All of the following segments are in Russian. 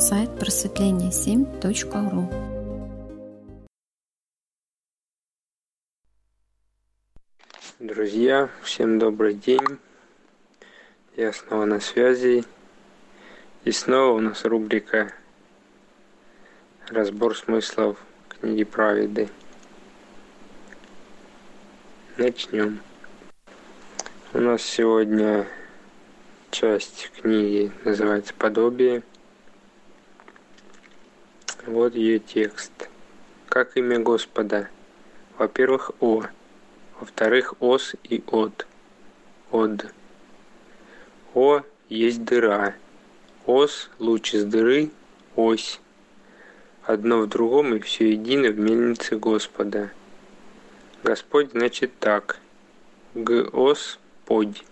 сайт просветление7.ру. Друзья, всем добрый день. Я снова на связи. И снова у нас рубрика «Разбор смыслов книги праведы». Начнем. У нас сегодня часть книги называется «Подобие». Вот ее текст. Как имя Господа? Во-первых, О. Во-вторых, Ос и От. Од. О есть дыра. Ос – луч из дыры, ось. Одно в другом и все едино в мельнице Господа. Господь значит так. Гос – подь.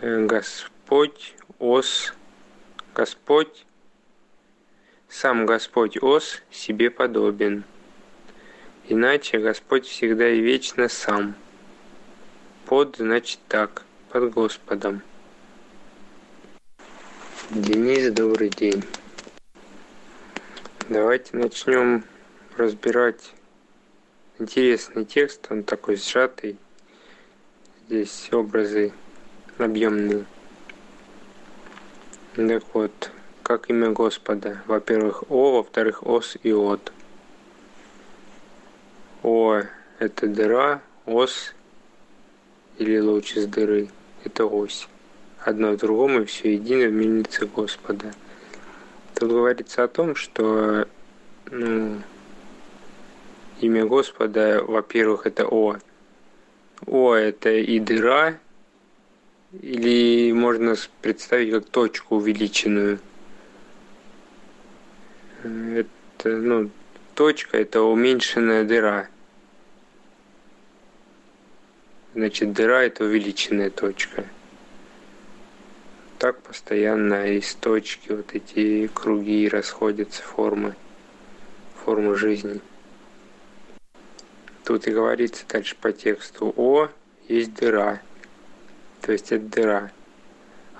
Господь, ос, Господь, сам Господь ос себе подобен. Иначе Господь всегда и вечно сам. Под значит так, под Господом. Денис, добрый день. Давайте начнем разбирать интересный текст, он такой сжатый. Здесь образы объемные. Так вот, как имя Господа. Во-первых, О, во-вторых, Ос и От. О – это дыра, Ос или луч из дыры – это ось. Одно в другом и все едино в мельнице Господа. Тут говорится о том, что ну, имя Господа, во-первых, это О. О – это и дыра, или можно представить как точку увеличенную. Это, ну, точка – это уменьшенная дыра. Значит, дыра – это увеличенная точка. Так постоянно из точки вот эти круги расходятся формы, формы жизни. Тут и говорится дальше по тексту «О» есть дыра – то есть это дыра.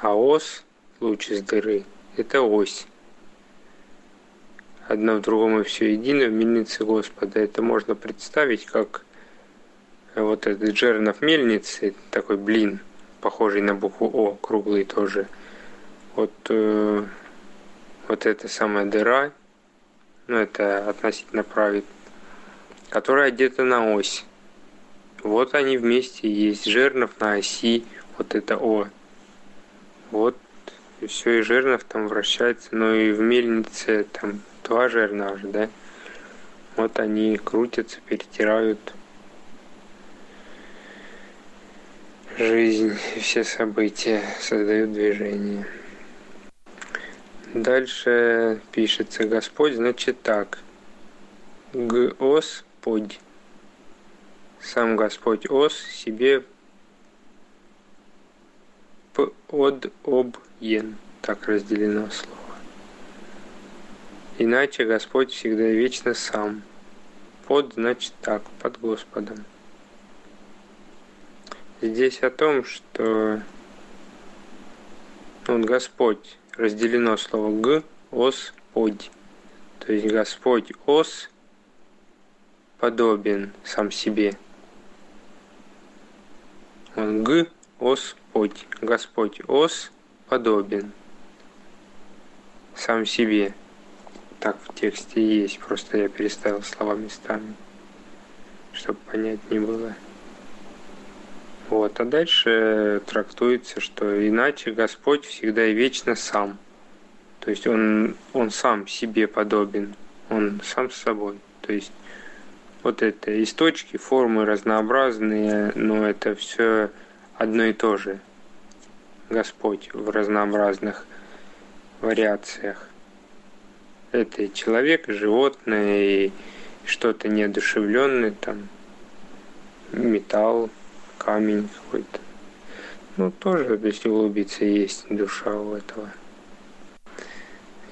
А ос, луч из дыры, это ось. Одно в другом и все едино в мельнице Господа. Это можно представить как вот этот жернов мельницы, такой блин, похожий на букву О, круглый тоже. Вот, э, вот эта самая дыра, ну это относительно правит, которая одета на ось. Вот они вместе есть, жернов на оси, вот это О. Вот и все, и Жирнов там вращается, но и в мельнице там два жерна же, да? Вот они крутятся, перетирают жизнь, все события, создают движение. Дальше пишется Господь, значит так. Господь. Сам Господь Ос себе под об ен. Так разделено слово. Иначе Господь всегда вечно сам. Под значит так, под Господом. Здесь о том, что вот Господь разделено слово г, ос, подь. То есть Господь ос подобен сам себе. Он г, ос, Господь, Господь Ос подобен сам себе. Так в тексте есть, просто я переставил слова местами, чтобы понять не было. Вот, а дальше трактуется, что иначе Господь всегда и вечно сам. То есть он, он сам себе подобен, он сам с собой. То есть вот это из формы разнообразные, но это все одно и то же. Господь в разнообразных вариациях. Это человек, животное, и что-то неодушевленное, там, металл, камень какой-то. Ну, тоже, если углубиться, есть душа у этого.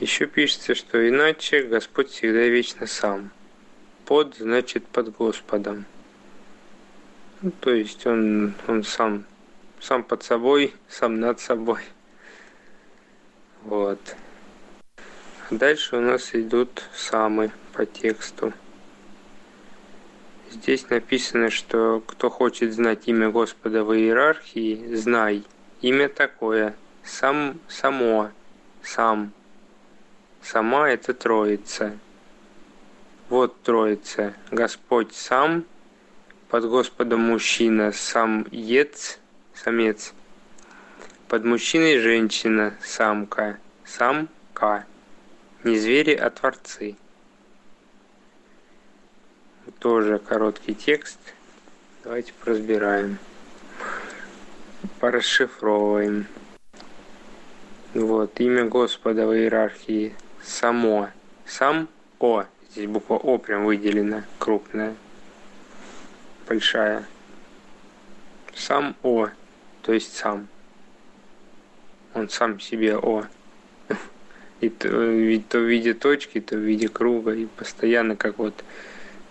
Еще пишется, что иначе Господь всегда вечно сам. Под значит под Господом. Ну, то есть он, он сам сам под собой, сам над собой. Вот. Дальше у нас идут самы по тексту. Здесь написано, что кто хочет знать имя Господа в иерархии, знай. Имя такое. Сам, само, сам. Сама это Троица. Вот Троица. Господь сам, под Господом мужчина, сам ец, самец. Под мужчиной женщина, самка, самка. Не звери, а творцы тоже короткий текст. Давайте разбираем. Порасшифровываем. Вот, имя Господа в иерархии само. Сам О. Здесь буква О прям выделена, крупная, большая. Сам О, то есть сам. Он сам себе О. И то, то в виде точки, то в виде круга, и постоянно как вот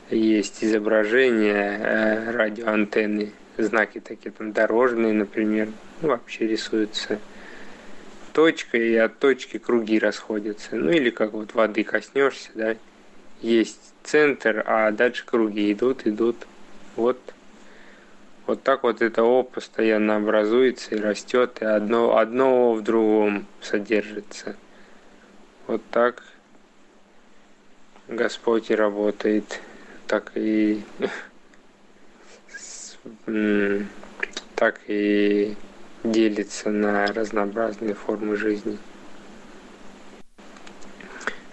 есть изображение э, радиоантенны, знаки такие там дорожные, например, ну, вообще рисуются точкой, и от точки круги расходятся. Ну или как вот воды коснешься, да, есть центр, а дальше круги идут, идут. Вот, вот так вот это О постоянно образуется и растет, и одно, одно О в другом содержится. Вот так Господь и работает так и так и делится на разнообразные формы жизни.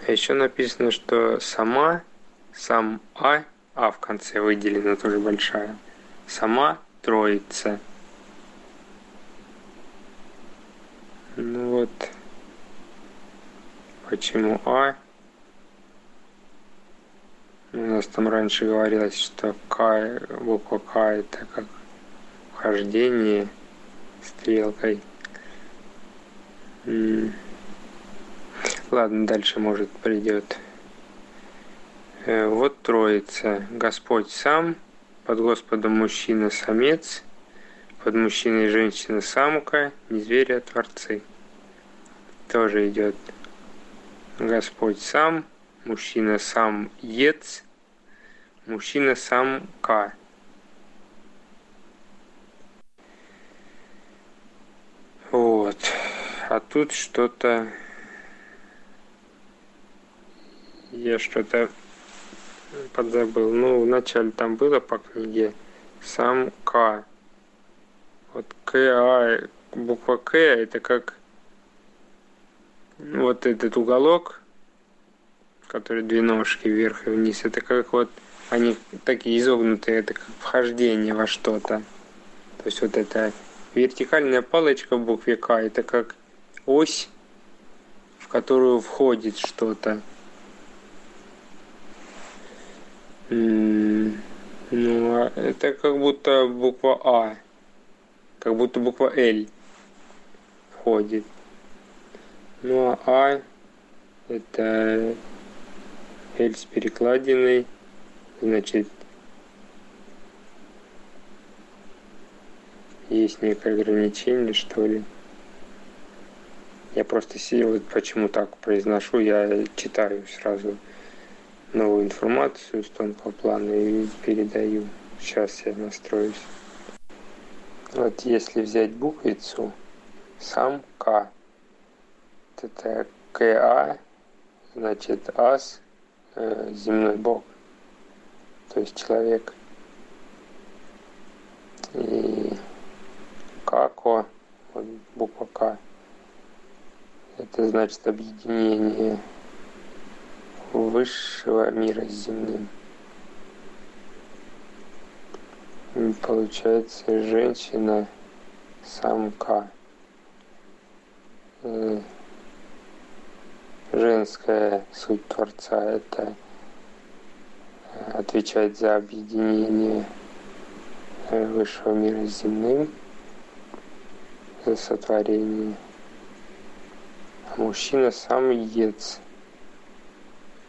А еще написано, что сама, сам А, А в конце выделена тоже большая, сама троица. Ну вот, почему А у нас там раньше говорилось, что К, буква К это как вхождение стрелкой. Ладно, дальше может придет. Э, вот троица. Господь сам, под Господом мужчина самец, под мужчиной женщина самка, не звери, а творцы. Тоже идет Господь сам, мужчина сам ец, мужчина сам К. Вот. А тут что-то... Я что-то подзабыл. Ну, вначале там было по книге сам К. Вот К, А, буква К, это как вот этот уголок, который две ножки вверх и вниз, это как вот они такие изогнутые, это как вхождение во что-то. То есть вот эта вертикальная палочка в букве К, это как ось, в которую входит что-то. Ну, а это как будто буква А, как будто буква Л входит. Ну а А это L с перекладиной значит, есть некое ограничение, что ли. Я просто вот почему так произношу, я читаю сразу новую информацию с тонкого плана и передаю. Сейчас я настроюсь. Вот если взять буквицу, сам К, это КА, значит ас, э, земной бог то есть человек. И како, вот буква К, это значит объединение высшего мира с земным. И получается женщина самка. Э, женская суть Творца – это отвечает за объединение э, высшего мира с земным, за сотворение. А мужчина сам ец.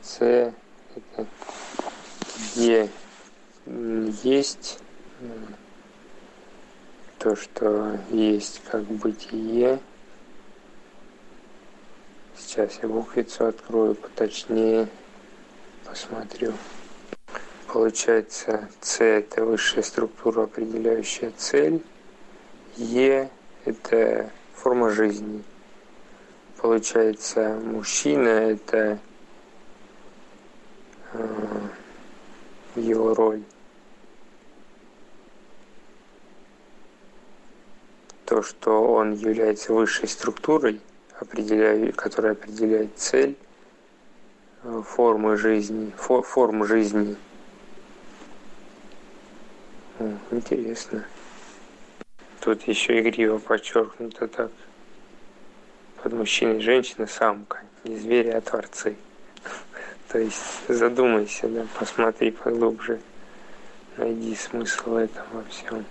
С это где есть то, что есть как бытие. Сейчас я буквицу открою поточнее, посмотрю. Получается, С – это высшая структура, определяющая цель. Е – это форма жизни. Получается, мужчина – это э, его роль. То, что он является высшей структурой, определяя, которая определяет цель, э, формы жизни, фо, форм жизни. О, интересно. Тут еще игриво подчеркнуто так. Под мужчиной женщина самка, не звери, а творцы. То есть задумайся, да, посмотри поглубже, найди смысл в этом во всем.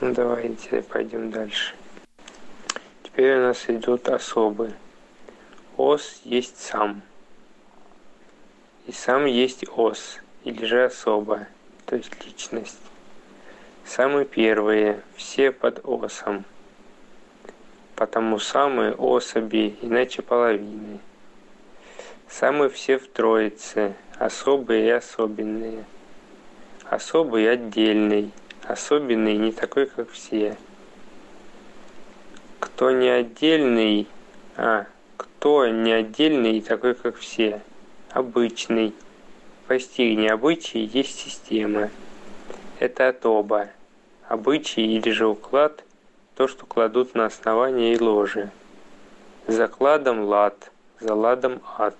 Ну давайте пойдем дальше. Теперь у нас идут особы. Ос есть сам. И сам есть ос, или же особа, то есть личность. Самые первые, все под осом. Потому самые особи, иначе половины. Самые все в троице, особые и особенные. Особый отдельный, особенный не такой, как все. Кто не отдельный, а, кто не отдельный такой, как все, обычный. Постигни обычаи есть система. Это отоба. Обычай или же уклад – то, что кладут на основание и ложе. За кладом лад, за ладом ад.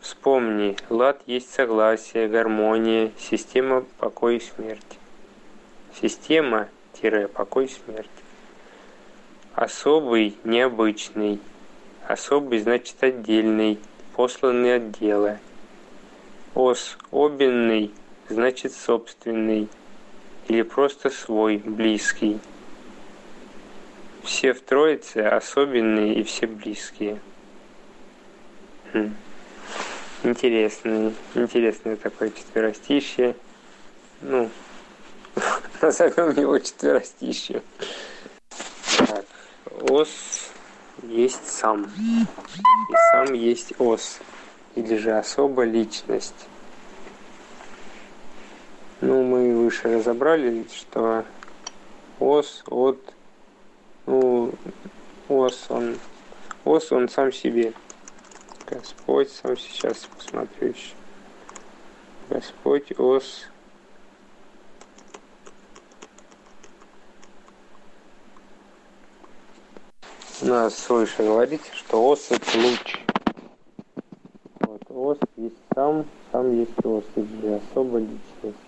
Вспомни, лад есть согласие, гармония, система покой и смерть. Система-покой и смерть. Особый, необычный. Особый значит отдельный, посланный от дела. Ос обенный значит собственный или просто свой, близкий. Все в Троице особенные и все близкие. Хм. Интересный, интересное такое четверостишье. Ну, назовем его четверостишьем. Ос есть сам. И сам есть ос. Или же особо личность. Ну, мы выше разобрали, что ос от ну, ос он ос он сам себе Господь сам сейчас посмотрю еще. Господь ос. Нас выше говорится, что ос это луч. Вот ос есть сам, сам есть ос, это особо личность.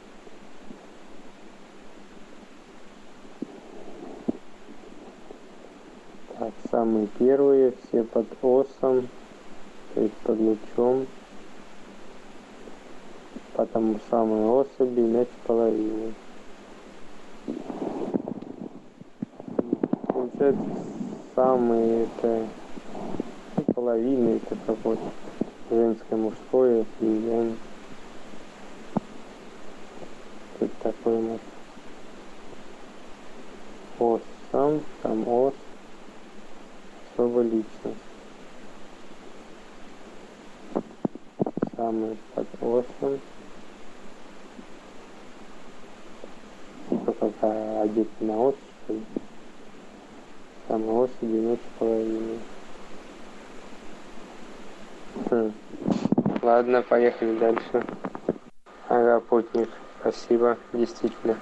Так, самые первые, все под осом то есть под лучом, потому самые особи иначе половины. Получается, самые это ну, половины это какое-то женское, мужское, слияние. Такое у нас? Ос сам, сам ос, особо личность. самый под осом. Только одет на ос, что ли? Самый ос одиночь половины. Хм. Ладно, поехали дальше. Ага, путник, спасибо, действительно.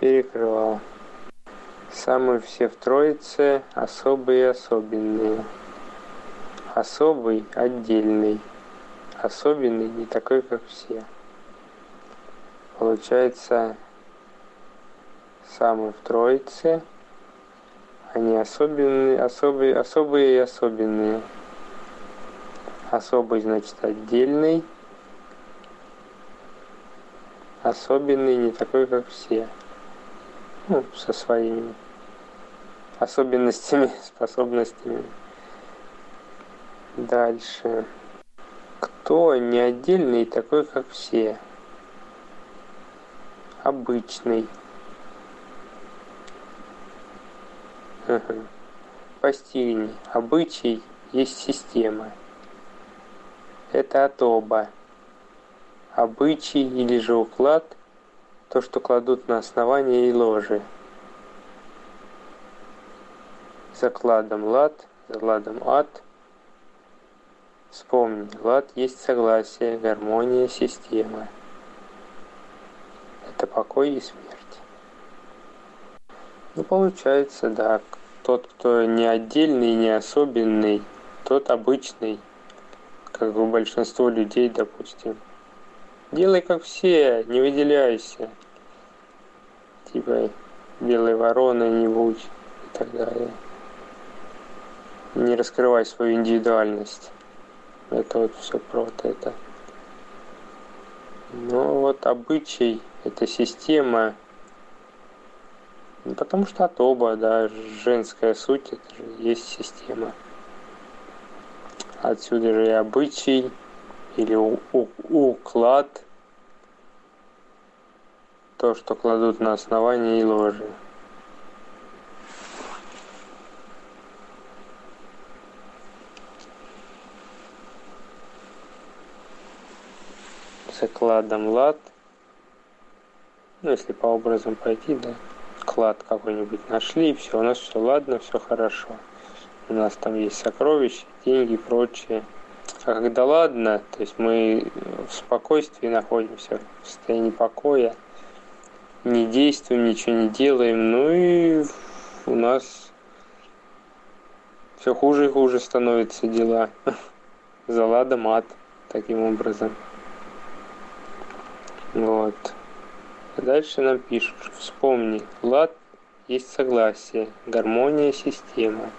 Перекрывал. Самые все в троице, особые и особенные. Особый, отдельный особенный, не такой, как все. Получается, самый в Троице, они особенные, особые, особые и особенные. Особый значит отдельный, особенный не такой, как все. Ну, со своими особенностями, способностями. Дальше кто не отдельный такой, как все. Обычный. Постигни, обычай есть система. Это отоба. Обычай или же уклад – то, что кладут на основание и ложе. Закладом лад, закладом ад. Вспомни, лад есть согласие, гармония, система. Это покой и смерть. Ну, получается, да, тот, кто не отдельный, не особенный, тот обычный, как у большинства людей, допустим. Делай как все, не выделяйся. Типа белой вороны не будь и так далее. Не раскрывай свою индивидуальность. Это вот все про вот это. Ну вот обычай, это система, ну, потому что от оба, да, женская суть, это же есть система. Отсюда же и обычай, или уклад, то, что кладут на основание и ложи. Закладом лад, ну если по образам пойти, да, клад какой-нибудь нашли, и все, у нас все ладно, все хорошо. У нас там есть сокровища, деньги и прочее. А когда ладно, то есть мы в спокойствии находимся, в состоянии покоя, не действуем, ничего не делаем, ну и у нас все хуже и хуже становятся дела. За ладом ад, таким образом. Вот. Дальше нам пишут, вспомни, лад есть согласие, гармония система.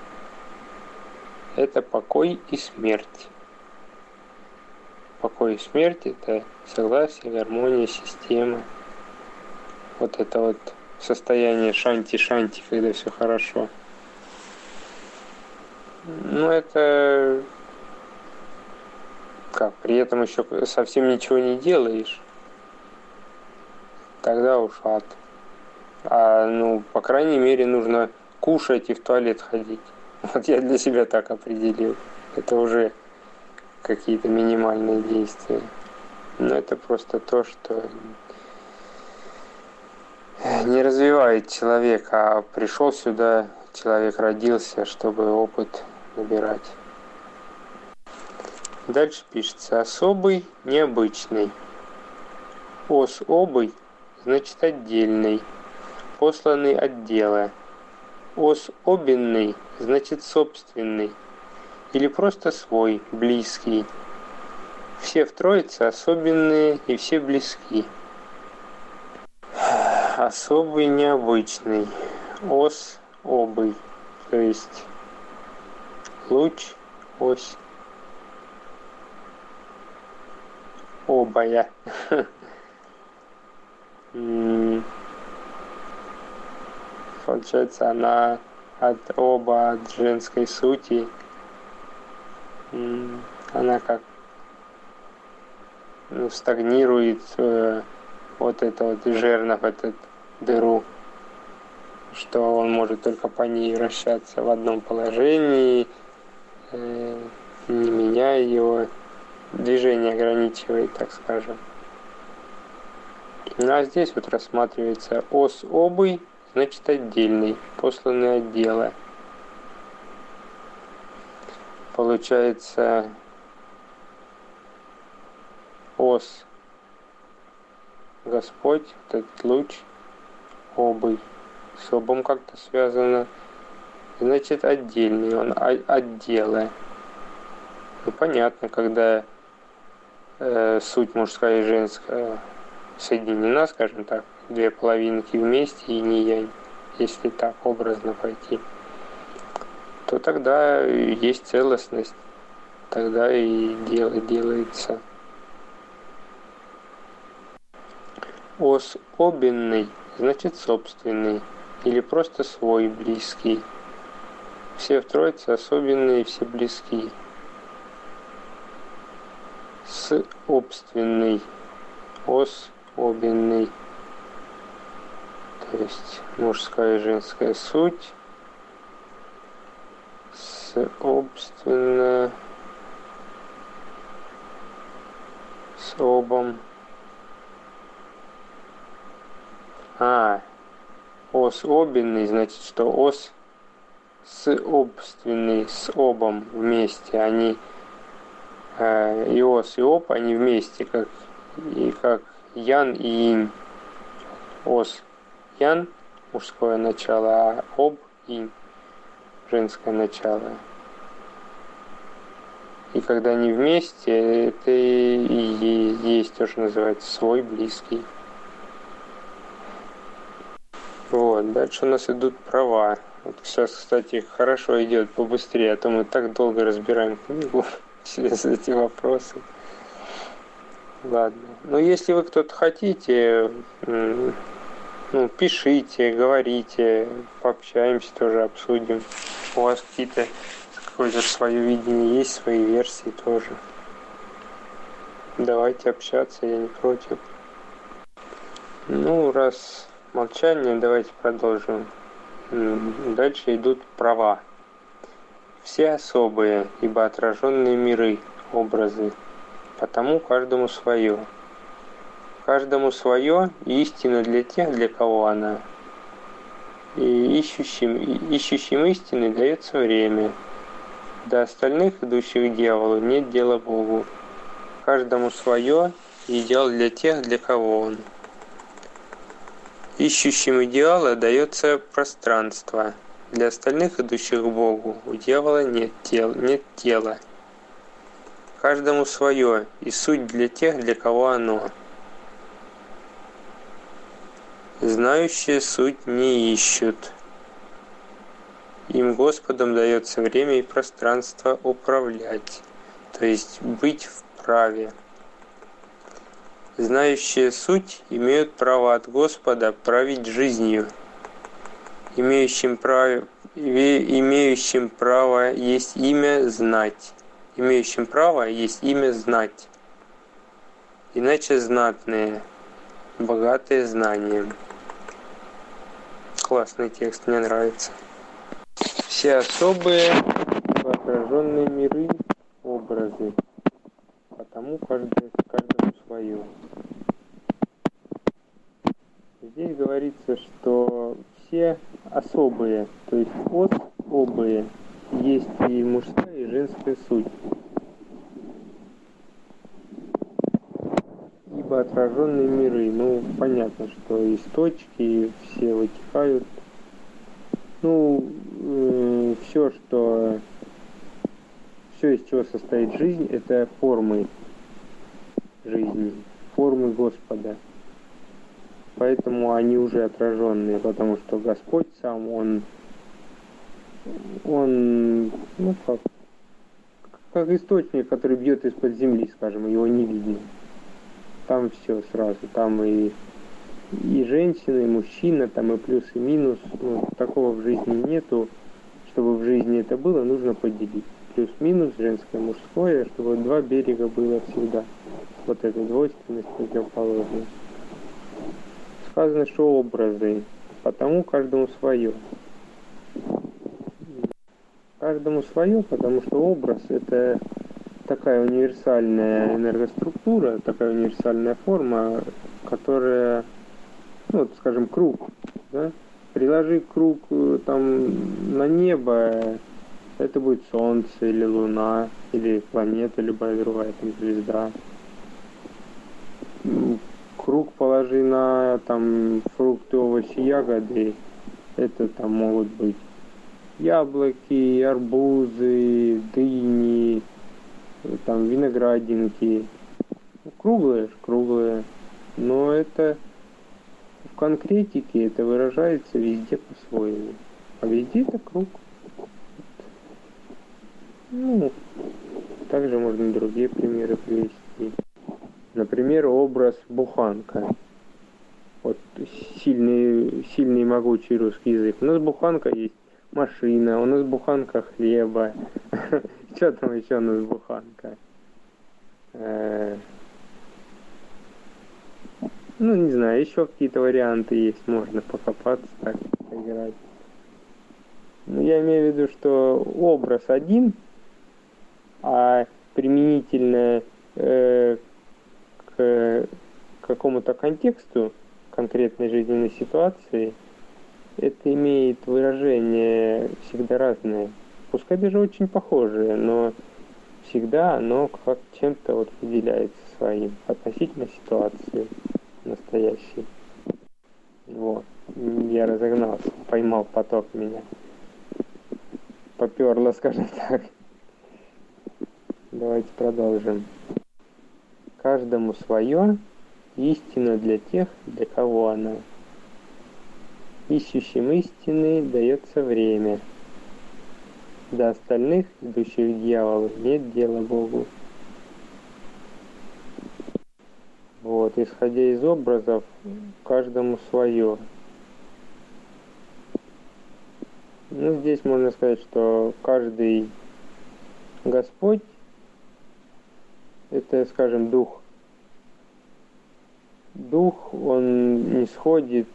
Это покой и смерть. Покой и смерть – это согласие, гармония, система. Вот это вот состояние шанти-шанти, когда все хорошо. Ну, это как, при этом еще совсем ничего не делаешь тогда уж ад. А, ну, по крайней мере, нужно кушать и в туалет ходить. Вот я для себя так определил. Это уже какие-то минимальные действия. Но это просто то, что не развивает человека, а пришел сюда, человек родился, чтобы опыт набирать. Дальше пишется особый, необычный. Особый значит отдельный, посланный от дела. Особенный значит собственный или просто свой, близкий. Все в Троице особенные и все близки. Особый необычный. Ос обый. То есть луч, ось. Обая. Получается, она от оба от женской сути. Она как ну, стагнирует э, вот это вот жернов, этот дыру, что он может только по ней вращаться в одном положении, э, не меняя его, движение ограничивает, так скажем. Ну а здесь вот рассматривается ос обый, значит отдельный, посланный отдела. Получается ос Господь, вот этот луч, обый, с обом как-то связано. Значит, отдельный, он отдела. Ну, понятно, когда э, суть мужская и женская соединена, скажем так, две половинки вместе и не янь, если так образно пойти, то тогда есть целостность, тогда и дело делается. Ос обинный значит собственный или просто свой, близкий. Все в Троице особенные, все близкие. С обственный. Ос обменный, то есть мужская и женская суть, собственно, с обом. А, ос обинный, значит, что ос с обственный, с обом вместе. Они э, и ос, и об, они вместе, как, и как ян и инь. Ос ян, мужское начало, а об инь, женское начало. И когда они вместе, это и есть то, что называется свой близкий. Вот, дальше у нас идут права. Вот сейчас, кстати, хорошо идет побыстрее, а то мы так долго разбираем книгу через эти вопросы. Ладно. Ну, если вы кто-то хотите, ну, пишите, говорите, пообщаемся тоже, обсудим. У вас какие-то какое-то свое видение есть, свои версии тоже. Давайте общаться, я не против. Ну, раз молчание, давайте продолжим. Дальше идут права. Все особые, ибо отраженные миры, образы, потому каждому свое. Каждому свое истина для тех, для кого она. И ищущим, ищущим истины дается время. До остальных, идущих дьяволу, нет дела Богу. Каждому свое, идеал для тех, для кого он. Ищущим идеала дается пространство. Для остальных, идущих к Богу, у дьявола нет, тел, нет тела. Каждому свое, и суть для тех, для кого оно. Знающие суть не ищут. Им Господом дается время и пространство управлять, то есть быть в праве. Знающие суть имеют право от Господа править жизнью. Имеющим право, имеющим право есть имя знать. Имеющим право есть имя знать. Иначе знатные, богатые знанием. Классный текст, мне нравится. Все особые отраженные миры, образы. Потому каждый, каждому свое. Здесь говорится, что все особые, то есть особые, есть и мужская, и женская суть. Ибо отраженные миры, ну, понятно, что из точки все вытекают. Ну, э, все, что все, из чего состоит жизнь, это формы жизни, формы Господа поэтому они уже отраженные, потому что Господь сам, Он, Он, ну как, как источник, который бьет из-под земли, скажем, его не видно. Там все сразу, там и, и женщина, и мужчина, там и плюс, и минус. Ну, такого в жизни нету. Чтобы в жизни это было, нужно поделить. Плюс-минус, женское, мужское, чтобы два берега было всегда. Вот эта двойственность противоположная сказано, что образы, потому каждому свое. Каждому свое, потому что образ это такая универсальная энергоструктура, такая универсальная форма, которая, ну, вот, скажем, круг, да? Приложи круг э, там на небо, это будет Солнце или Луна, или планета, любая другая там, звезда круг положи на там фрукты, овощи, ягоды, это там могут быть яблоки, арбузы, дыни, там виноградинки. Круглые, круглые. Но это в конкретике это выражается везде по-своему. А везде это круг. Ну, также можно другие примеры привести. Например, образ буханка. Вот сильный, сильный могучий русский язык. У нас буханка есть машина, у нас буханка хлеба. Что там еще у нас буханка? Э, ну, не знаю, еще какие-то варианты есть, можно покопаться, так, играть. Ну, я имею в виду, что образ один, а применительно э, к какому-то контексту конкретной жизненной ситуации, это имеет выражение всегда разное. Пускай даже очень похожее, но всегда оно как чем-то вот выделяется своим относительно ситуации настоящей. Вот. Я разогнался, поймал поток меня. Поперло, скажем так. Давайте продолжим. Каждому свое, истина для тех, для кого она. Ищущим истины дается время. До остальных, идущих дьяволу, нет дела Богу. Вот, исходя из образов, каждому свое. Ну, здесь можно сказать, что каждый Господь – это, скажем, Дух. Дух, он не сходит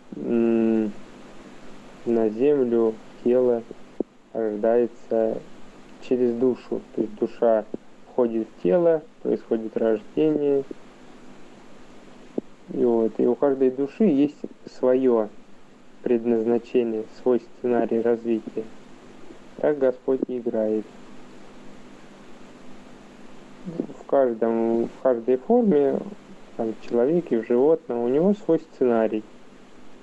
на землю, тело, рождается через душу. То есть душа входит в тело, происходит рождение. И, вот, и у каждой души есть свое предназначение, свой сценарий развития. Так Господь играет. В, каждом, в каждой форме, там, в человеке, в животном, у него свой сценарий –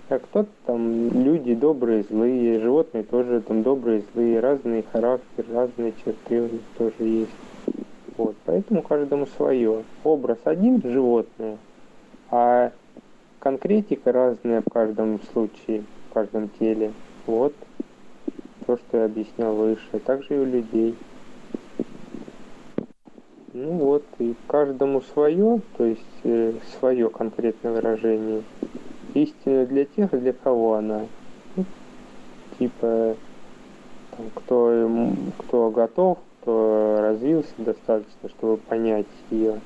как кто-то там люди добрые, злые, животные тоже там добрые, злые, разный характер, разные черты у них тоже есть. Вот, поэтому каждому свое. Образ один животное, а конкретика разная в каждом случае, в каждом теле. Вот то, что я объяснял выше. Также и у людей. Ну вот, и каждому свое, то есть э, свое конкретное выражение истина для тех, для кого она. Ну, типа, там, кто, кто готов, кто развился достаточно, чтобы понять ее.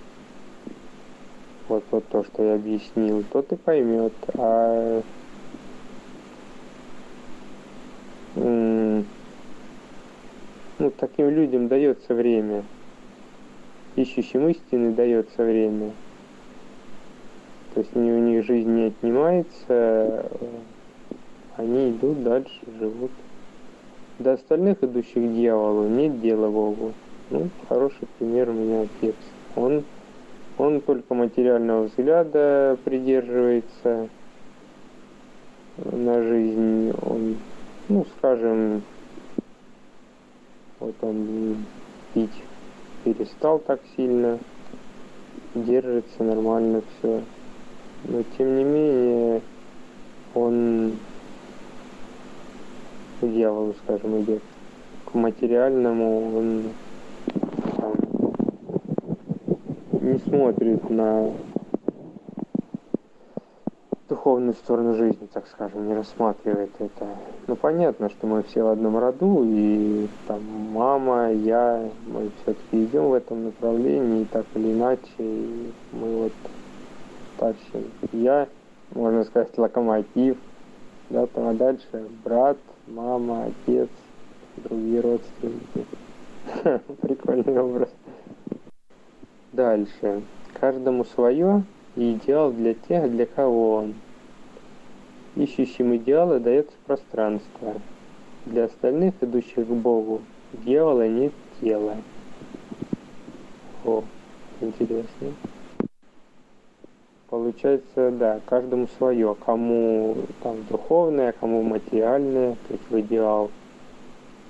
Вот, вот то, что я объяснил, тот и поймет. А ну, таким людям дается время. Ищущим истины дается время. То есть у них жизнь не отнимается, они идут дальше, живут. До остальных идущих дьяволу нет дела Богу. Ну, хороший пример у меня отец. Он, он только материального взгляда придерживается на жизнь. Он, ну, скажем, вот он пить перестал так сильно, держится нормально все но тем не менее он к дьяволу, скажем, идет. К материальному он там, не смотрит на духовную сторону жизни, так скажем, не рассматривает это. Ну, понятно, что мы все в одном роду, и там мама, я, мы все-таки идем в этом направлении, так или иначе, и мы вот старший. Я, можно сказать, локомотив. Да, там, а дальше брат, мама, отец, другие родственники. Прикольный образ. Дальше. Каждому свое и идеал для тех, для кого он. Ищущим идеалы дается пространство. Для остальных, идущих к Богу, дьявола нет тела. О, интересно. Получается, да, каждому свое, кому там духовное, кому материальное, то есть в идеал.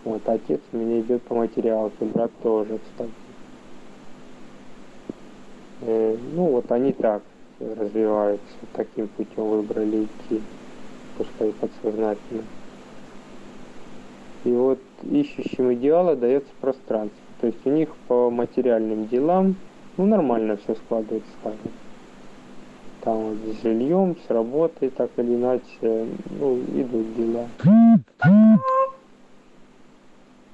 Вот отец у меня идет по материалке, брат тоже, кстати. Э, ну вот они так развиваются, таким путем выбрали идти, пускай подсознательно. И вот ищущим идеала дается пространство. То есть у них по материальным делам, ну нормально все складывается, скажем там вот с жильем, с работой, так или иначе, ну, идут дела.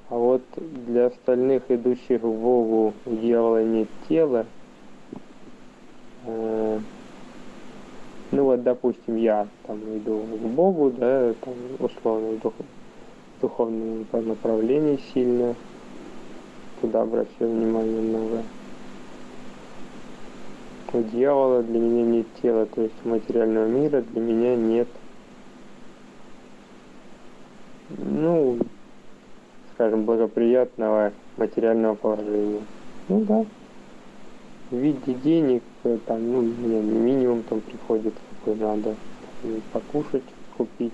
А вот для остальных, идущих в Богу, у дьявола нет тела. Э, ну вот, допустим, я там иду к Богу, да, там условно иду. духовном направлении сильно. Туда обращаю внимание много. У дьявола для меня нет тела, то есть материального мира для меня нет ну, скажем, благоприятного материального положения. Ну да, в виде денег, э, там, ну, мне минимум там приходит, какой надо, покушать, купить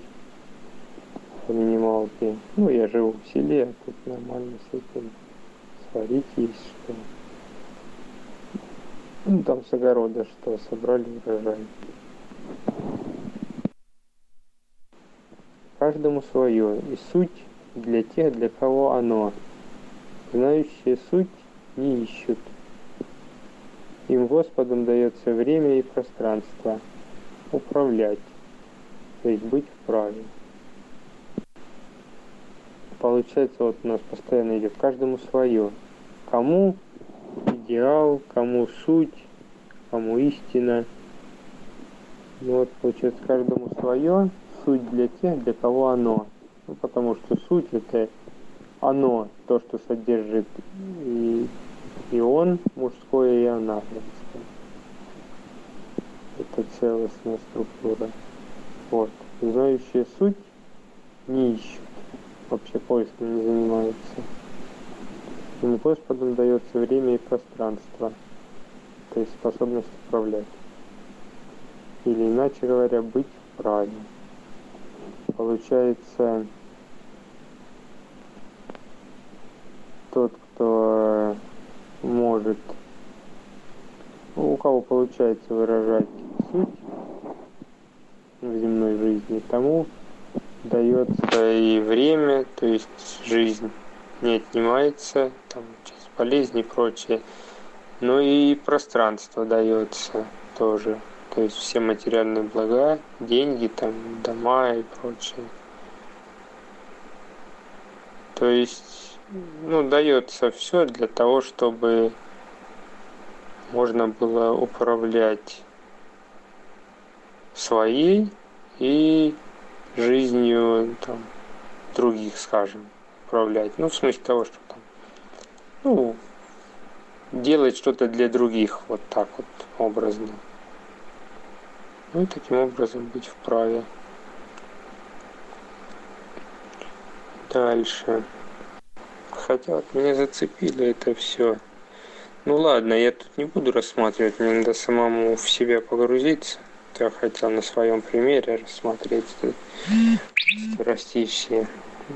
по минималке. Ну, я живу в селе, а тут нормально с этим сварить есть что. Ну, там с огорода что, собрали урожай. каждому свое, и суть для тех, для кого оно. Знающие суть не ищут. Им Господом дается время и пространство управлять, то есть быть вправе. Получается, вот у нас постоянно идет каждому свое. Кому идеал, кому суть, кому истина. Ну вот, получается, каждому свое, суть для тех, для кого оно. Ну, потому что суть это оно, то, что содержит и, и он, мужское, и она, женское. Это целостная структура. Вот. Знающие суть не ищут, вообще поиском не занимаются. Им Господом дается время и пространство, то есть способность управлять. Или иначе говоря, быть в праве получается тот, кто может, у кого получается выражать суть в земной жизни, тому дается и время, то есть жизнь не отнимается, там через болезни и прочее, но и пространство дается тоже. То есть все материальные блага, деньги, там, дома и прочее. То есть, ну, дается все для того, чтобы можно было управлять своей и жизнью там, других, скажем, управлять. Ну, в смысле того, что там, ну, делать что-то для других, вот так вот образно. Ну и таким образом быть вправе. Дальше. Хотя вот меня зацепило это все. Ну ладно, я тут не буду рассматривать, мне надо самому в себя погрузиться. Я хотел на своем примере рассмотреть растущие. Ну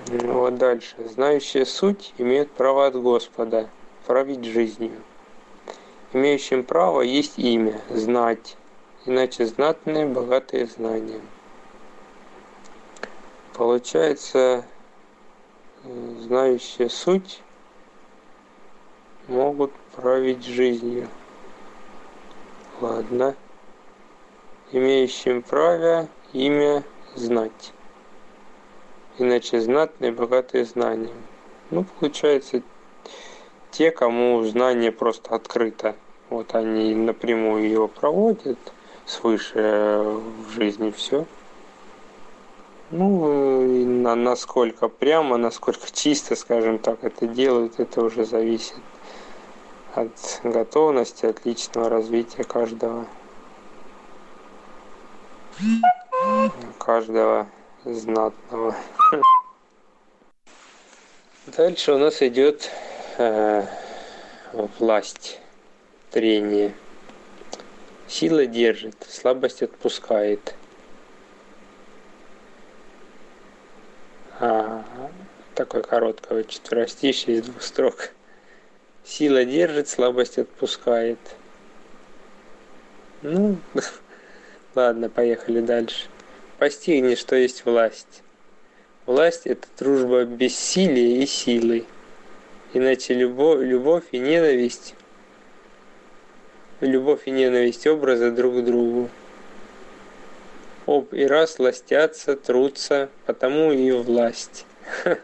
вот дальше. Знающие суть имеют право от Господа править жизнью. Имеющим право есть имя, знать, иначе знатные, богатые знания. Получается, знающие суть могут править жизнью. Ладно. Имеющим праве имя знать. Иначе знатные, богатые знания. Ну, получается, те, кому знание просто открыто. Вот они напрямую его проводят – свыше в жизни все. Ну, и на, насколько прямо, насколько чисто, скажем так, это делают, это уже зависит от готовности, от личного развития каждого. Каждого знатного. Дальше у нас идет э, власть, трение. Сила держит, слабость отпускает. А, такое короткое четверостишье из двух строк. Сила держит, слабость отпускает. Ну, ладно, поехали дальше. Постигни, что есть власть. Власть – это дружба бессилия и силы. Иначе любовь, любовь и ненависть любовь и ненависть образа друг к другу. Об и раз ластятся, трутся, потому и власть.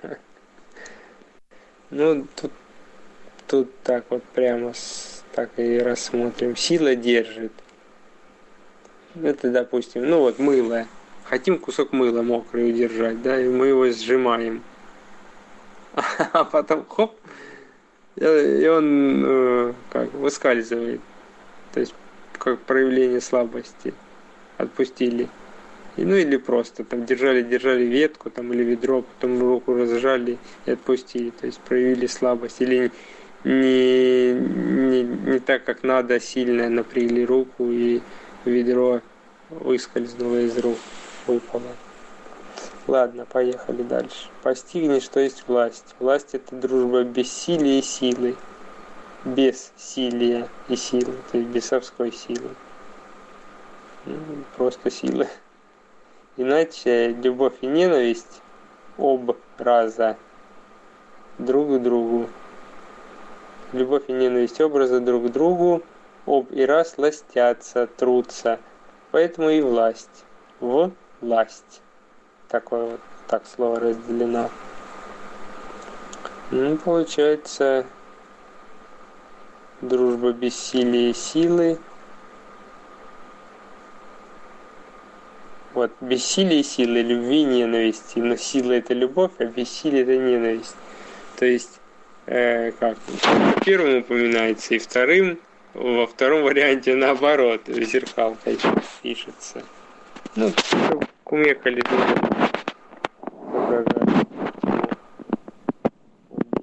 Ну, тут, тут так вот прямо так и рассмотрим. Сила держит. Это, допустим, ну вот мыло. Хотим кусок мыла мокрый удержать, да, и мы его сжимаем. а потом хоп, и он э, как выскальзывает. То есть как проявление слабости. Отпустили. И, ну или просто там держали, держали ветку там или ведро, потом руку разжали и отпустили. То есть проявили слабость. Или не, не, не так, как надо, сильно напрягли руку и ведро выскользнуло из рук, выпало. Ладно, поехали дальше. Постигни, что есть власть. Власть это дружба бессилия и силы. Без силия и силы, то есть бесовской силы. Ну, просто силы. Иначе любовь и ненависть об раза друг к другу. Любовь и ненависть образа друг к другу об и раз ластятся, трутся. Поэтому и власть. В власть такое вот так слово разделено. Ну, получается, дружба бессилия силы. Вот, бессилие силы, любви ненависти. Но сила это любовь, а бессилие это ненависть. То есть, э, как, первым упоминается и вторым, во втором варианте наоборот, зеркалка пишется. Ну, кумекали тоже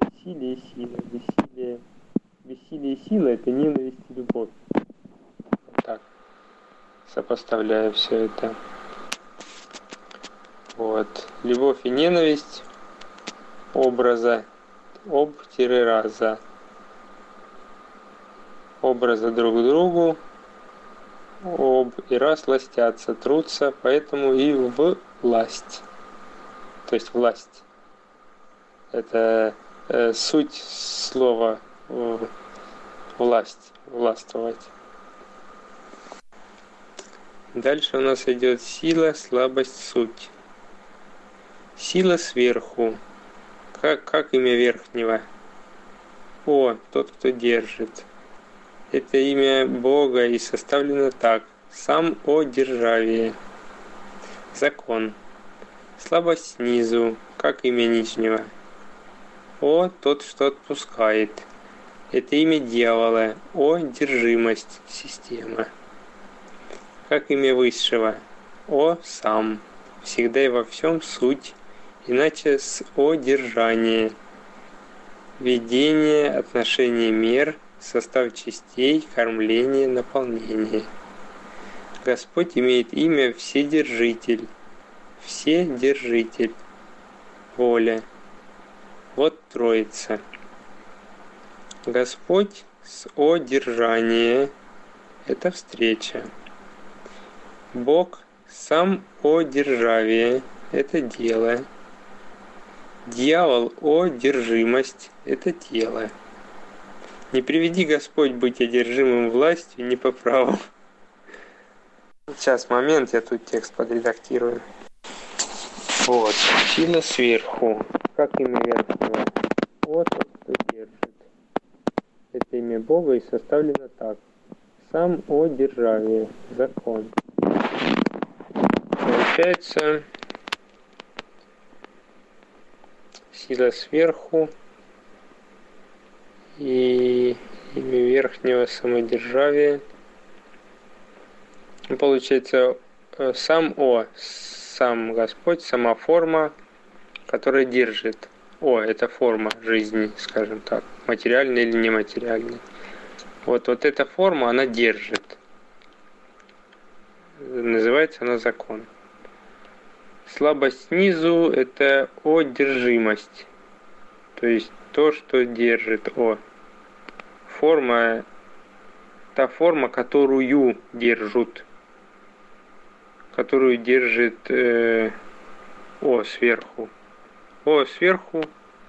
бессилие и сила. Бессилие, бессилие и сила – это ненависть и любовь. Вот так, сопоставляя все это. Вот. Любовь и ненависть образа об-раза. Образа друг к другу об и раз ластятся, трутся, поэтому и в власть. То есть власть. Это э, суть слова э, власть, властвовать. Дальше у нас идет сила, слабость, суть. Сила сверху. Как, как имя верхнего? О, тот, кто держит. Это имя Бога и составлено так. Сам о державе. Закон. Слабость снизу, как имя нижнего. О, тот, что отпускает. Это имя дьявола. О, держимость, система. Как имя высшего. О, сам. Всегда и во всем суть. Иначе с о держание. Ведение, отношение мер, состав частей, кормление, наполнение. Господь имеет имя Вседержитель. Вседержитель. Воля. Вот Троица. Господь с одержание – это встреча. Бог сам о державе – это дело. Дьявол о держимость – это тело. Не приведи Господь быть одержимым властью не по праву. Сейчас, момент, я тут текст подредактирую. Вот, сила сверху как имя верхнего? Вот кто держит. Это имя Бога и составлено так. Сам о державе, закон. Получается, сила сверху и имя верхнего самодержавия. Получается, э, сам О, сам Господь, сама форма, который держит. О, это форма жизни, скажем так, материальная или нематериальная. Вот, вот эта форма, она держит. Называется она закон. Слабость снизу – это одержимость. То есть то, что держит. О. Форма – та форма, которую держат. Которую держит э, О сверху. О сверху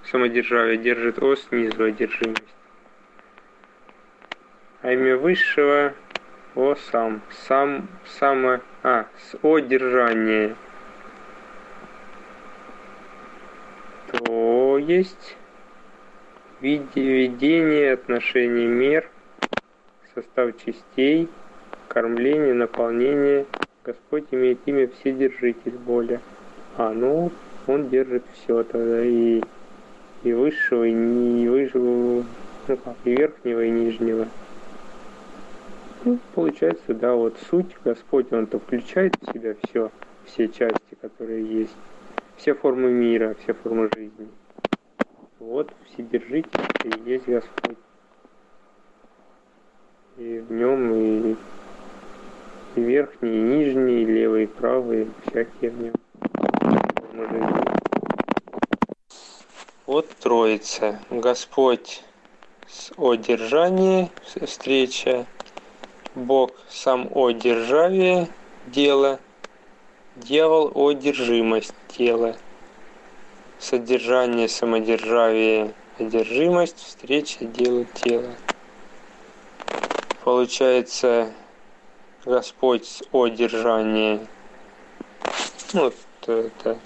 самодержавие держит О снизу одержимость. А имя высшего О сам. Сам, само, а, с О держание. То есть ведение отношений мер, состав частей, кормление, наполнение. Господь имеет имя Вседержитель, более. А, ну, он держит все тогда и и высшего, и, не, и высшего, ну как, и верхнего, и нижнего. Ну, получается, да, вот суть Господь, Он-то включает в себя все, все части, которые есть, все формы мира, все формы жизни. Вот Вседержитель и есть Господь. И в нем и, и верхний, и нижний, и левый, и правый, всякие в нем. Вот Троица. Господь с одержания встреча, Бог сам о державе дело, дьявол о одержимость тела, содержание, самодержавие, одержимость, встреча, дело, тело. Получается, Господь с одержания, ну, это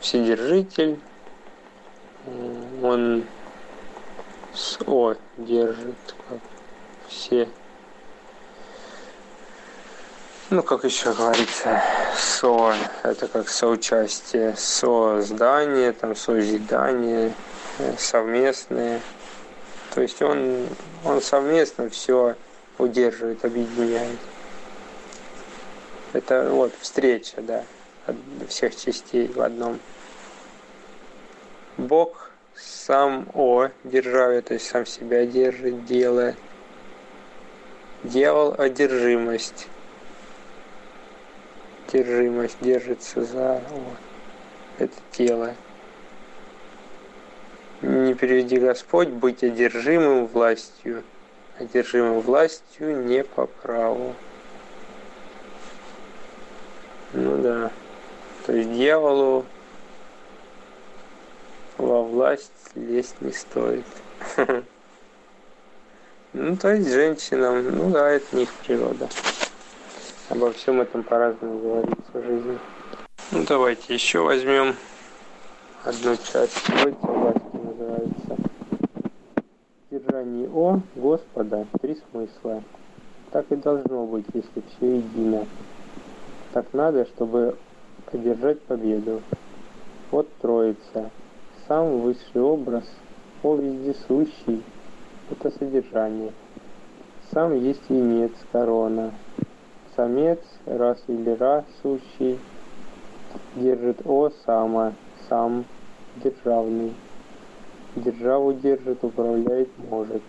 Вседержитель, он с О держит, как все. Ну, как еще говорится, со, это как соучастие, создание, там, созидание, э, совместное. То есть он, он совместно все удерживает, объединяет. Это вот встреча, да, всех частей в одном. Бог сам О державе, то есть сам себя держит, делает. Дьявол – одержимость. Держимость держится за вот, это тело. Не переведи Господь быть одержимым властью. Одержимым властью не по праву. Ну да. То есть дьяволу во власть лезть не стоит. Ну, то есть женщинам, ну да, это не их природа. Обо всем этом по-разному говорится в жизни. Ну, давайте еще возьмем одну часть. Быть власти называется. Держание О, Господа, три смысла. Так и должно быть, если все едино. Так надо, чтобы одержать победу. Вот Троица, сам высший образ, о вездесущий, это содержание. Сам есть венец, корона. Самец, раз или раз сущий, держит о сама, сам державный. Державу держит, управляет может.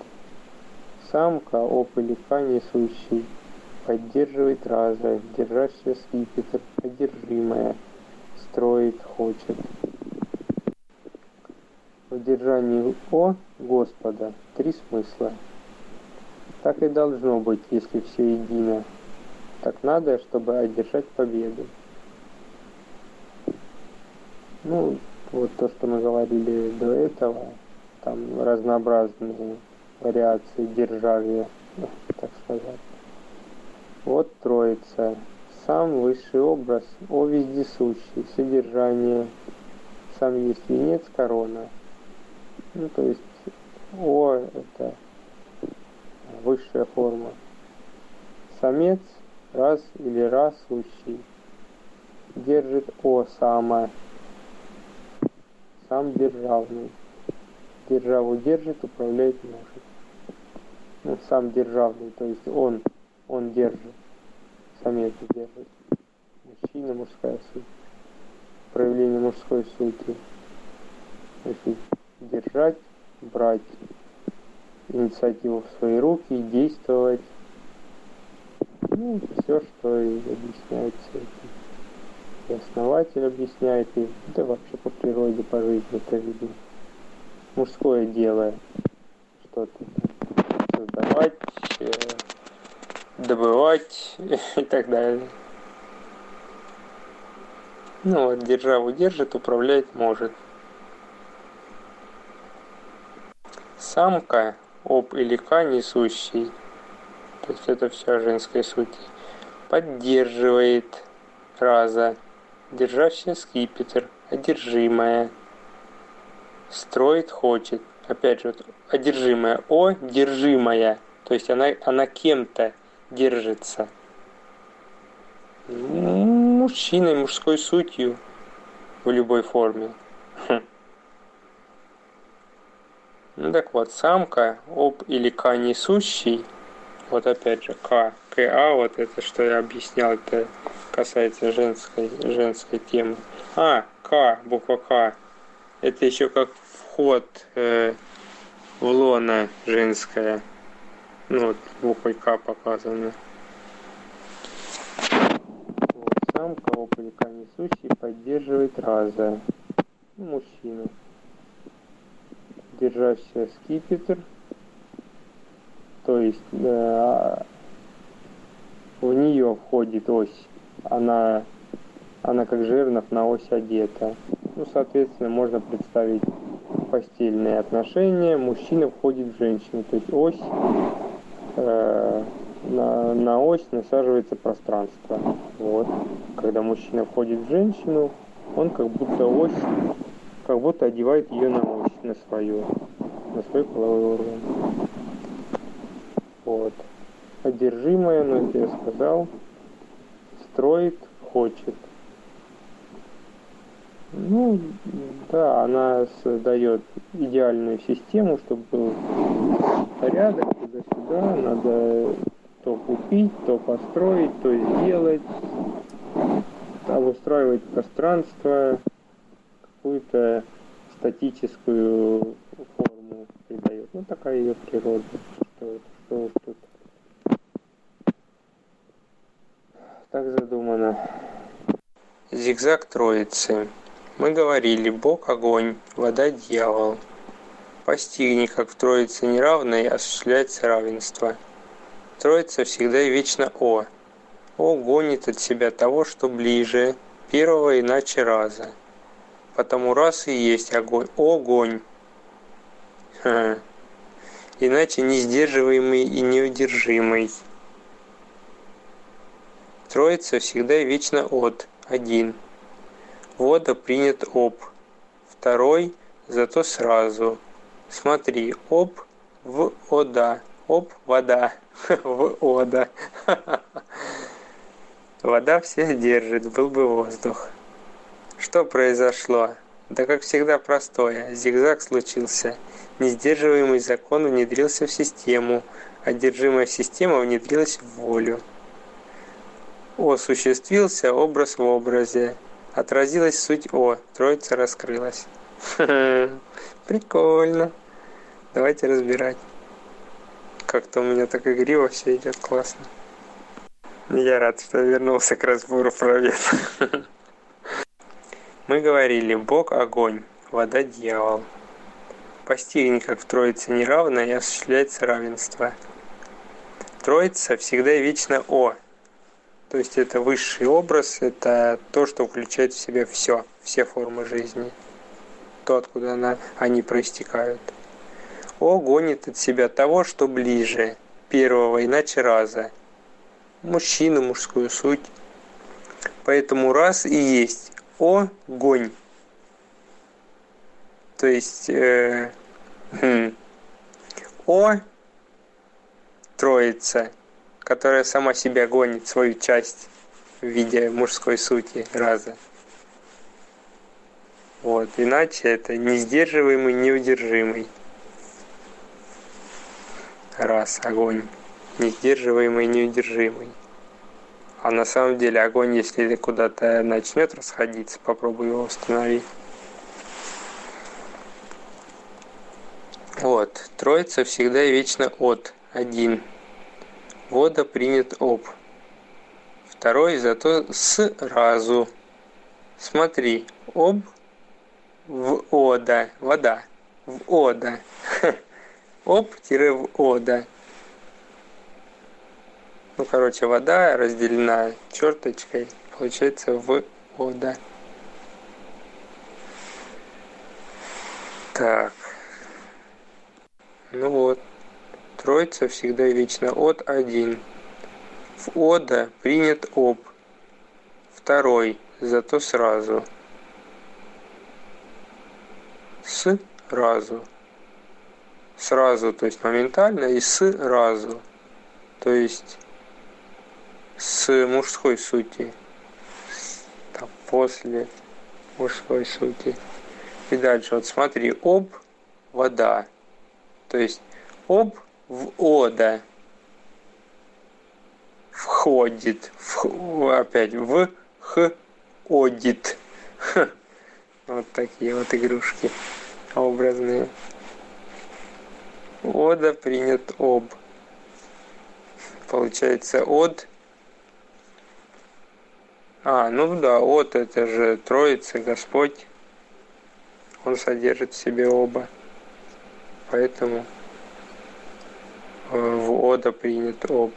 Самка, опылика несущий, поддерживает раза, держащая скипетр, одержимая, строит, хочет. В держании О Господа три смысла. Так и должно быть, если все едино. Так надо, чтобы одержать победу. Ну, вот то, что мы говорили до этого, там разнообразные вариации державия, так сказать. Вот Троица, сам высший образ, о вездесущий, содержание, сам есть венец, корона. Ну, то есть О – это высшая форма. Самец раз или раз сущий держит О сама, сам державный. Державу держит, управлять может. Ну, сам державный, то есть он он держит, самец держит. Мужчина, мужская суть. Проявление мужской сути. Держать, брать инициативу в свои руки и действовать. Ну, все, что и объясняется. И основатель объясняет, и да вообще по природе, по жизни это видно. Мужское дело что-то создавать, э, добывать и так далее. Ну вот, державу держит, управлять может. Самка, об или ка несущий, то есть это вся женская суть, поддерживает раза, держащая скипетр, одержимая, строит, хочет. Опять же, вот, одержимая, о, держимая, то есть она, она кем-то держится. Мужчиной, мужской сутью. В любой форме. Хм. Ну так вот, самка, об или к несущий, вот опять же, к, к, а, вот это, что я объяснял, это касается женской, женской темы. А, К, буква К, это еще как вход э, в лона женское. Ну, вот буквой К показано. Вот, самка опылька несущий поддерживает раза. Мужчину. Держащая скипетр. То есть э, в нее входит ось она, она как жирнов на ось одета. Ну, соответственно, можно представить постельные отношения. Мужчина входит в женщину. То есть ось, э, на, на ось насаживается пространство. Вот. Когда мужчина входит в женщину, он как будто ось, как будто одевает ее на ось, на свою, на свой половой орган. Вот. Одержимое, но это я сказал строит, хочет. Ну, да, она создает идеальную систему, чтобы был порядок туда-сюда, надо то купить, то построить, то сделать, обустраивать пространство, какую-то статическую форму придает. Ну, такая ее природа. Что, что тут так задумано. Зигзаг Троицы. Мы говорили, Бог – огонь, вода – дьявол. Постигни, как в Троице неравной осуществляется равенство. Троица всегда и вечно О. О гонит от себя того, что ближе, первого иначе раза. Потому раз и есть огонь. Огонь. Ха. Иначе не сдерживаемый и неудержимый. Троица всегда и вечно от, один. Вода принят об. Второй, зато сразу. Смотри, об в ода. Об вода. В ода. Вода всех держит, был бы воздух. Что произошло? Да как всегда простое. Зигзаг случился. Несдерживаемый закон внедрился в систему. Одержимая система внедрилась в волю осуществился образ в образе. Отразилась суть О, троица раскрылась. Прикольно. Давайте разбирать. Как-то у меня так игриво все идет классно. Я рад, что вернулся к разбору правет. Мы говорили, Бог – огонь, вода – дьявол. Постигни, как в Троице неравно, и осуществляется равенство. Троица всегда и вечно О, то есть это высший образ, это то, что включает в себя все, все формы жизни. То, откуда она, они проистекают. О гонит от себя того, что ближе, первого, иначе раза. Мужчину, мужскую суть. Поэтому раз и есть О гонь. То есть э, хм, О троица – которая сама себя гонит свою часть в виде мужской сути раза. Вот, иначе это несдерживаемый, неудержимый. Раз, огонь. Несдерживаемый, неудержимый. А на самом деле огонь, если куда-то начнет расходиться, попробуй его установить. Вот, троица всегда и вечно от, один, вода принят об. Второй зато сразу. Смотри, об в ода, вода, в ода. Об-в ода. Ну, короче, вода разделена черточкой, получается в ода. Так. Ну вот. Троица всегда вечно от один. В ода принят об. Второй, зато сразу. С разу. Сразу, то есть моментально, и с разу. То есть с мужской сути. Там, после мужской сути. И дальше, вот смотри, об, вода. То есть об в ода входит, в, опять в х одит. Вот такие вот игрушки образные. Ода принят об. Получается от. А, ну да, от это же Троица, Господь. Он содержит в себе оба. Поэтому э, в ода принят об.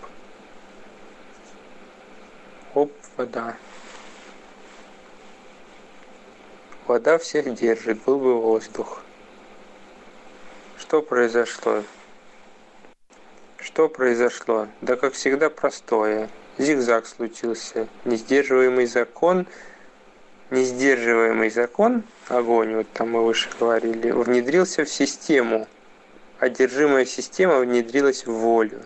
Об вода. Вода всех держит, был бы воздух. Что произошло? Что произошло? Да как всегда простое. Зигзаг случился. Несдерживаемый закон, несдерживаемый закон, огонь, вот там мы выше говорили, внедрился в систему. Одержимая система внедрилась в волю.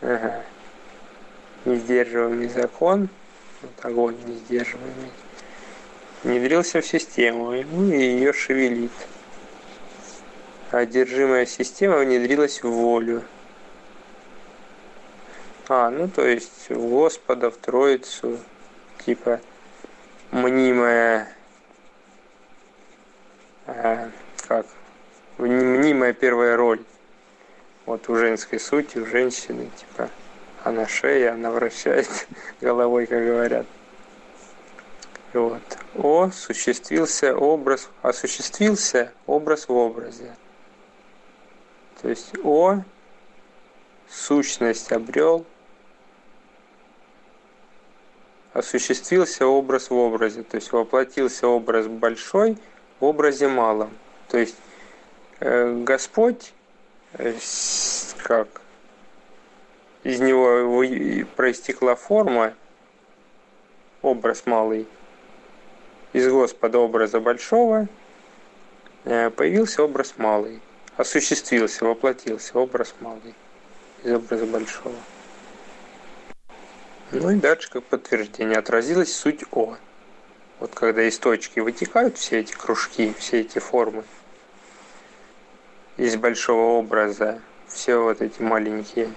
Ага. Несдерживаемый закон, вот огонь несдерживаемый внедрился в систему, ну и ее шевелит. Одержимая система внедрилась в волю. А, ну то есть в Господа, в Троицу, типа мнимая, а, как, мнимая первая роль. Вот у женской сути, у женщины, типа, она шея, она вращает головой, как говорят. Вот. О, осуществился образ, осуществился образ в образе. То есть О сущность обрел, осуществился образ в образе, то есть воплотился образ большой в образе малом. То есть э, Господь, э, как из него проистекла форма, образ малый, из Господа образа большого э, появился образ малый, осуществился, воплотился образ малый из образа большого. Ну и дальше как подтверждение отразилась суть О. Вот когда из точки вытекают все эти кружки, все эти формы из большого образа, все вот эти маленькие,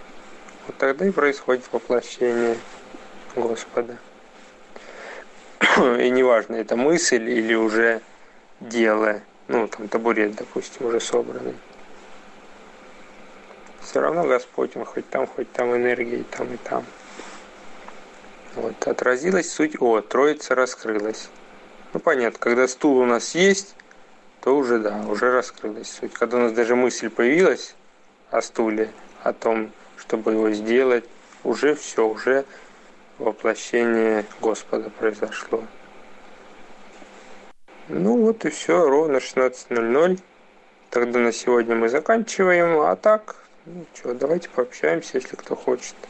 вот тогда и происходит воплощение Господа. и неважно, это мысль или уже дело, ну, там табурет, допустим, уже собранный. Все равно Господь, Он хоть там, хоть там энергия, и там, и там. Вот, отразилась суть О, Троица раскрылась. Ну, понятно, когда стул у нас есть, то уже, да, уже раскрылась суть. Когда у нас даже мысль появилась о стуле, о том, чтобы его сделать, уже все, уже воплощение Господа произошло. Ну вот и все, ровно 16.00. Тогда на сегодня мы заканчиваем. А так, ну что, давайте пообщаемся, если кто хочет.